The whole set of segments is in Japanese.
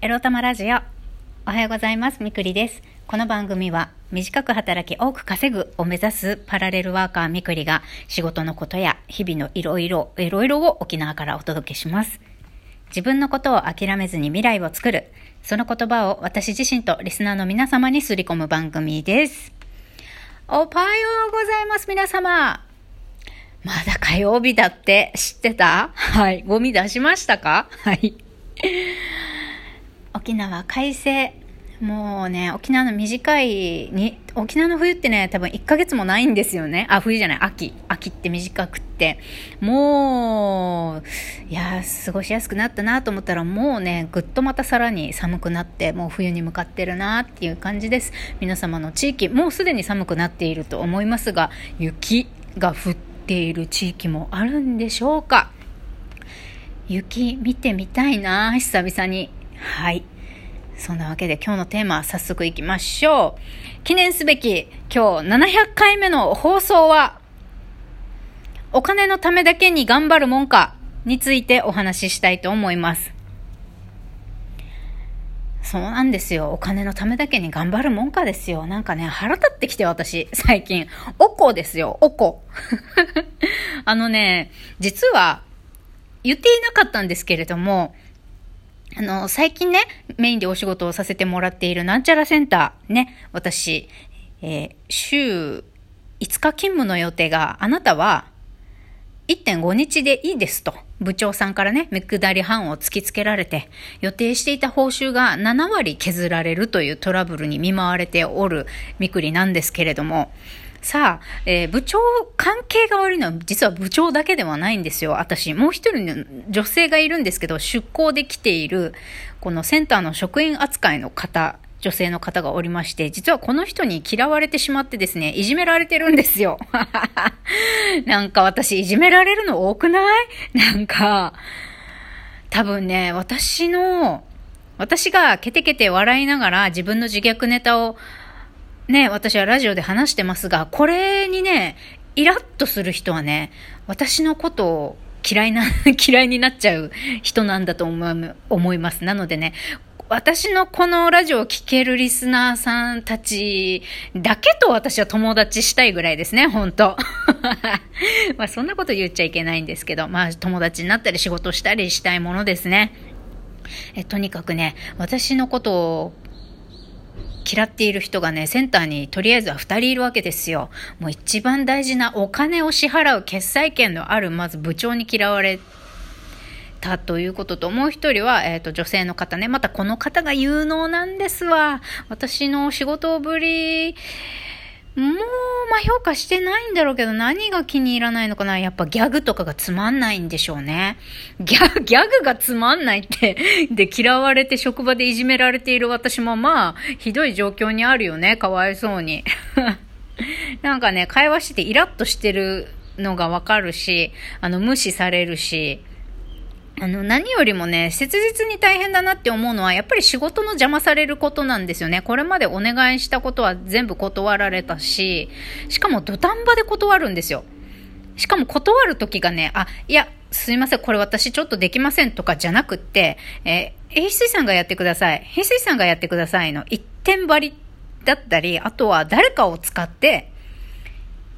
エロ玉ラジオ。おはようございます。みくりです。この番組は、短く働き多く稼ぐを目指すパラレルワーカーみくりが、仕事のことや日々のいろいろ、いろいろを沖縄からお届けします。自分のことを諦めずに未来を作る。その言葉を私自身とリスナーの皆様にすり込む番組です。おはようございます、皆様。まだ火曜日だって知ってた？はい。ゴミ出しましたか？はい。沖縄快晴。もうね、沖縄の短いに、沖縄の冬ってね、多分1ヶ月もないんですよね。あ、冬じゃない、秋。秋って短くって。もう、いやー、過ごしやすくなったなと思ったら、もうね、ぐっとまたさらに寒くなって、もう冬に向かってるなっていう感じです。皆様の地域、もうすでに寒くなっていると思いますが、雪が降っている地域もあるんでしょうか雪見てみたいな久々に。はい。そんなわけで今日のテーマ早速いきましょう。記念すべき今日700回目の放送は、お金のためだけに頑張るもんかについてお話ししたいと思います。そうなんですよ。お金のためだけに頑張るもんかですよ。なんかね、腹立ってきて私、最近。おこですよ、おこ。あのね、実は、言っていなかったんですけれども、あの、最近ね、メインでお仕事をさせてもらっているなんちゃらセンター、ね、私、えー週5日勤務の予定が、あなたは1.5日でいいですと、部長さんからね、めくだり半を突きつけられて、予定していた報酬が7割削られるというトラブルに見舞われておるみくりなんですけれども、さあ、えー部長、関係が悪いのは実は部長だけではないんですよ。私、もう一人の女性がいるんですけど、出向で来ている、このセンターの職員扱いの方、女性の方がおりまして、実はこの人に嫌われてしまってですね、いじめられてるんですよ。なんか私、いじめられるの多くない？なんか、多分ね、私の、私がケテケテ笑いながら自分の自虐ネタをね、私はラジオで話してますが、これにね、イラッとする人はね、私のことを嫌いな、嫌いになっちゃう人なんだと思い思います。なのでね、私のこのラジオを聴けるリスナーさんたちだけと私は友達したいぐらいですね、本当 まあそんなこと言っちゃいけないんですけど、まあ友達になったり仕事したりしたいものですね。えとにかくね、私のことを嫌っている人がね、センターにとりあえずは2人いるわけですよ。もう一番大事なお金を支払う決済権のある、まず部長に嫌われたということと、もう一人は、えっ、と、女性の方ね。またこの方が有能なんですわ。私の仕事ぶり、もう、まあ、評価してないんだろうけど、何が気に入らないのかなやっぱギャグとかがつまんないんでしょうね。ギャギャグがつまんないって、で、嫌われて職場でいじめられている私もまあ、ひどい状況にあるよね。かわいそうに。なんかね、会話しててイラッとしてるのがわかるし、あの、無視されるし、あの、何よりもね、切実に大変だなって思うのは、やっぱり仕事の邪魔されることなんですよね。これまでお願いしたことは全部断られたし、しかも土壇場で断るんですよ。しかも断るときがね、あ、いや、すいません、これ私ちょっとできませんとかじゃなくって、えー、翡翠さんがやってください。翡翠さんがやってくださいの一点張りだったり、あとは誰かを使って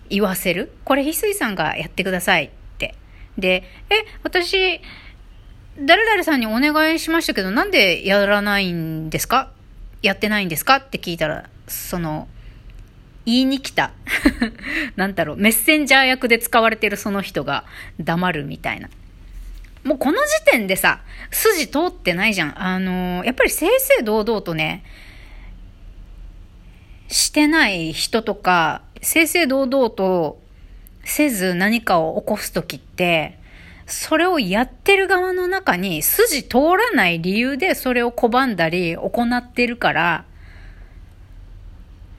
言わせる。これ翡翠さんがやってくださいって。で、え、私、誰々さんにお願いしましたけど、なんでやらないんですか？やってないんですか？って聞いたら、その、言いに来た。なんだろう、メッセンジャー役で使われてるその人が黙るみたいな。もうこの時点でさ、筋通ってないじゃん。あのやっぱり正々堂々とね、してない人とか、正々堂々とせず何かを起こすときって、それをやってる側の中に筋通らない理由でそれを拒んだり行ってるから、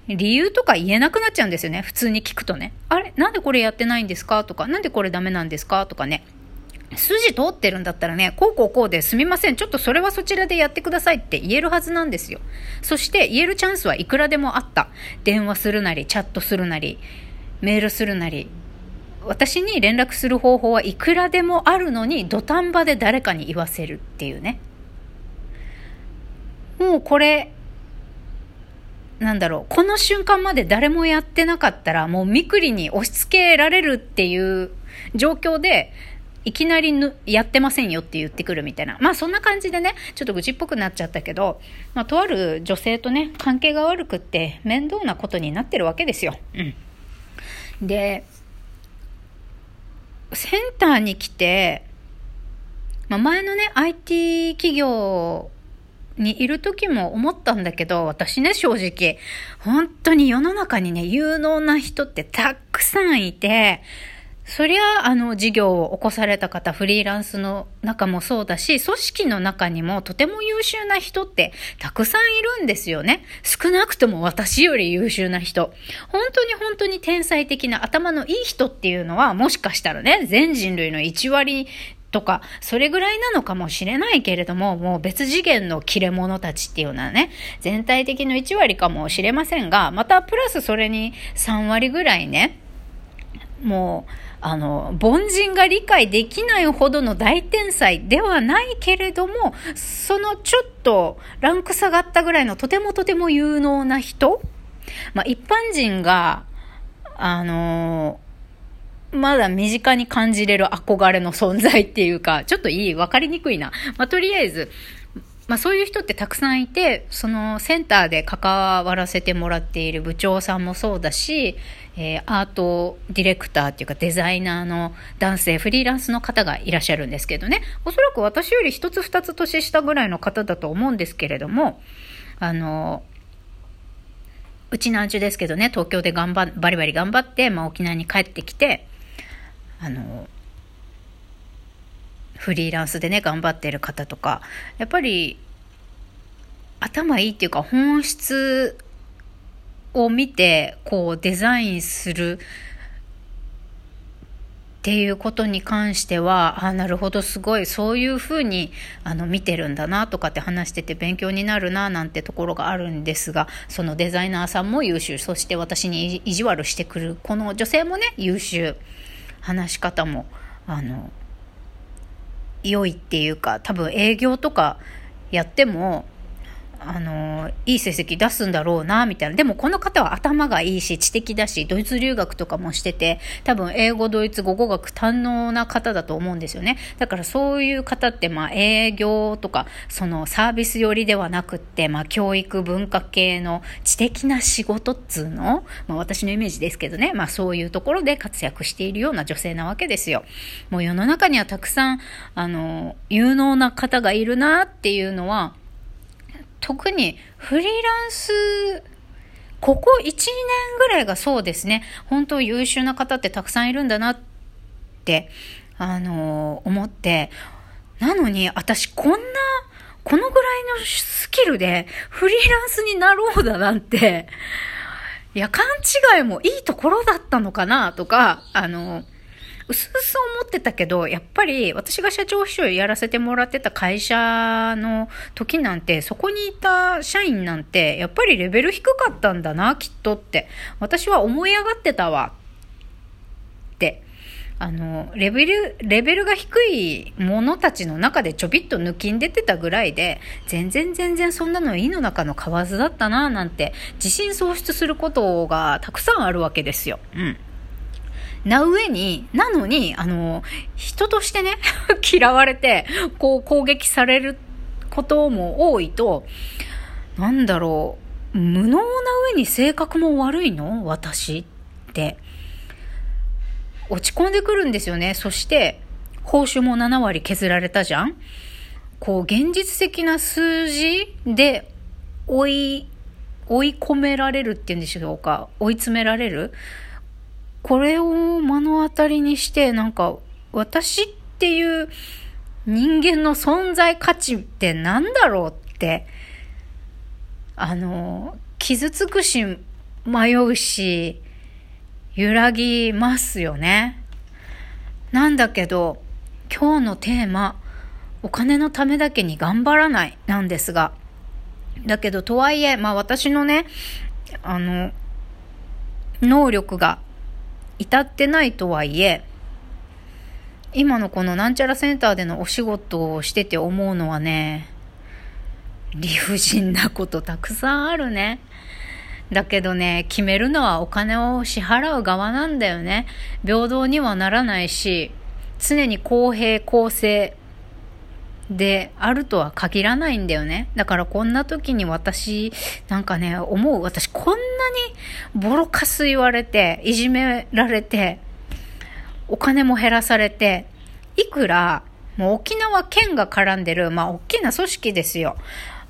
理由とか言えなくなっちゃうんですよね。普通に聞くとね。あれ？なんでこれやってないんですか？とか、なんでこれダメなんですか？とかね。筋通ってるんだったらね、こうこうこうですみません。ちょっとそれはそちらでやってくださいって言えるはずなんですよ。そして言えるチャンスはいくらでもあった。電話するなり、チャットするなり、メールするなり、私に連絡する方法はいくらでもあるのに土壇場で誰かに言わせるっていうねもうこれ、なんだろう、この瞬間まで誰もやってなかったら、もうみくりに押し付けられるっていう状況で、いきなりぬやってませんよって言ってくるみたいな。まあそんな感じでね、ちょっと愚痴っぽくなっちゃったけど、まあとある女性とね、関係が悪くって面倒なことになってるわけですよ。うん。で、センターに来て、まあ前のね、IT 企業にいる時も思ったんだけど、私ね、正直、本当に世の中にね、有能な人ってたくさんいて、そりゃ、あの、事業を起こされた方、フリーランスの中もそうだし、組織の中にもとても優秀な人ってたくさんいるんですよね。少なくとも私より優秀な人。本当に本当に天才的な頭のいい人っていうのは、もしかしたらね、全人類の1割とか、それぐらいなのかもしれないけれども、もう別次元の切れ者たちっていうのはね、全体的の1割かもしれませんが、またプラスそれに3割ぐらいね、もう、あの、凡人が理解できないほどの大天才ではないけれども、そのちょっとランク下がったぐらいのとてもとても有能な人まあ、一般人が、あのまだ身近に感じれる憧れの存在っていうか、ちょっといいわかりにくいな。まあ、とりあえず、まあそういう人ってたくさんいて、そのセンターで関わらせてもらっている部長さんもそうだし、えー、アートディレクターっていうかデザイナーの男性、フリーランスの方がいらっしゃるんですけどね、おそらく私より一つ二つ年下ぐらいの方だと思うんですけれども、あの、うちなんちゅですけどね、東京で頑張、バリバリ頑張って、まあ沖縄に帰ってきて、あの、フリーランスでね、頑張ってる方とか、やっぱり、頭いいっていうか、本質を見て、こう、デザインするっていうことに関しては、あ、なるほど、すごい、そういうふうに、あの、見てるんだな、とかって話してて勉強になるな、なんてところがあるんですが、そのデザイナーさんも優秀、そして私に意地悪してくる、この女性もね、優秀。話し方も、あの、良いっていうか、多分営業とかやっても、あの、いい成績出すんだろうな、みたいな。でもこの方は頭がいいし、知的だし、ドイツ留学とかもしてて、多分英語、ドイツ語、語学堪能な方だと思うんですよね。だからそういう方って、まあ営業とか、そのサービス寄りではなくって、まあ教育、文化系の知的な仕事っつうの、まあ私のイメージですけどね、まあそういうところで活躍しているような女性なわけですよ。もう世の中にはたくさん、あの、有能な方がいるなっていうのは、特にフリーランス、ここ1、2年ぐらいがそうですね。本当優秀な方ってたくさんいるんだなって、あのー、思って、なのに私こんな、このぐらいのスキルでフリーランスになろうだなんて、いや、勘違いもいいところだったのかなとか、あのー、うすうす思ってたけど、やっぱり私が社長秘書やらせてもらってた会社の時なんて、そこにいた社員なんて、やっぱりレベル低かったんだな、きっとって。私は思い上がってたわ。って。あの、レベル、レベルが低い者たちの中でちょびっと抜きん出てたぐらいで、全然全然そんなの胃の中の蛙だったな、なんて、自信喪失することがたくさんあるわけですよ。うん。な上に、なのに、あの、人としてね、嫌われて、こう攻撃されることも多いと、なんだろう、無能な上に性格も悪いの？私って。落ち込んでくるんですよね。そして、報酬も7割削られたじゃんこう、現実的な数字で追い、追い込められるっていうんでしょうか。追い詰められるこれを目の当たりにして、なんか、私っていう人間の存在価値って何だろうって、あの、傷つくし、迷うし、揺らぎますよね。なんだけど、今日のテーマ、お金のためだけに頑張らないなんですが、だけどとはいえ、まあ私のね、あの、能力が至ってないとはいえ、今のこのなんちゃらセンターでのお仕事をしてて思うのはね、理不尽なことたくさんあるね。だけどね、決めるのはお金を支払う側なんだよね。平等にはならないし、常に公平公正であるとは限らないんだよね。だからこんな時に私、なんかね、思う。私こんなにボロカス言われて、いじめられて、お金も減らされて、いくら、もう沖縄県が絡んでる、まあ大きな組織ですよ。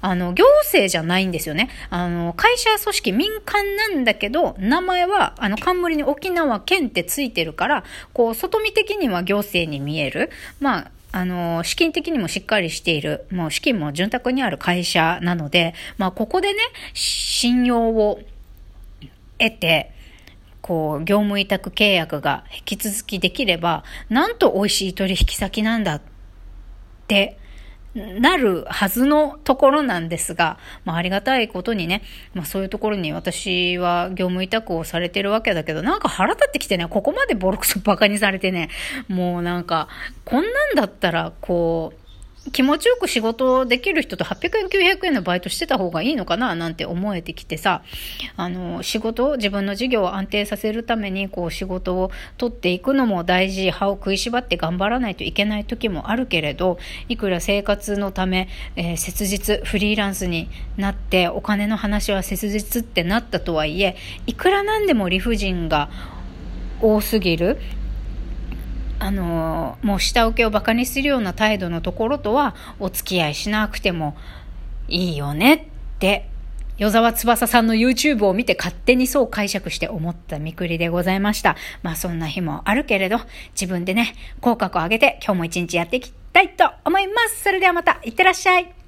あの、行政じゃないんですよね。あの、会社組織民間なんだけど、名前は、あの、冠に沖縄県ってついてるから、こう、外見的には行政に見える。まあ、あの、資金的にもしっかりしている、もう資金も潤沢にある会社なので、まあ、ここでね、信用を得て、こう、業務委託契約が引き続きできれば、なんと美味しい取引先なんだってなるはずのところなんですが、まあ、ありがたいことにね、まあ、そういうところに私は業務委託をされてるわけだけど、なんか腹立ってきてね、ここまでボロクソバカにされてね、もうなんか、こんなんだったら、こう、気持ちよく仕事できる人と800円、900円のバイトしてた方がいいのかななんて思えてきてさ、あの、仕事、自分の事業を安定させるために、こう仕事を取っていくのも大事、歯を食いしばって頑張らないといけない時もあるけれど、いくら生活のため、えー、切実、フリーランスになって、お金の話は切実ってなったとはいえ、いくらなんでも理不尽が多すぎる。あのもう下請けを馬鹿にするような態度のところとはお付き合いしなくてもいいよねって与沢翼さんの YouTube を見て勝手にそう解釈して思ったみくりでございました。まあそんな日もあるけれど、自分でね、口角を上げて今日も一日やっていきたいと思います。それではまた、いってらっしゃい。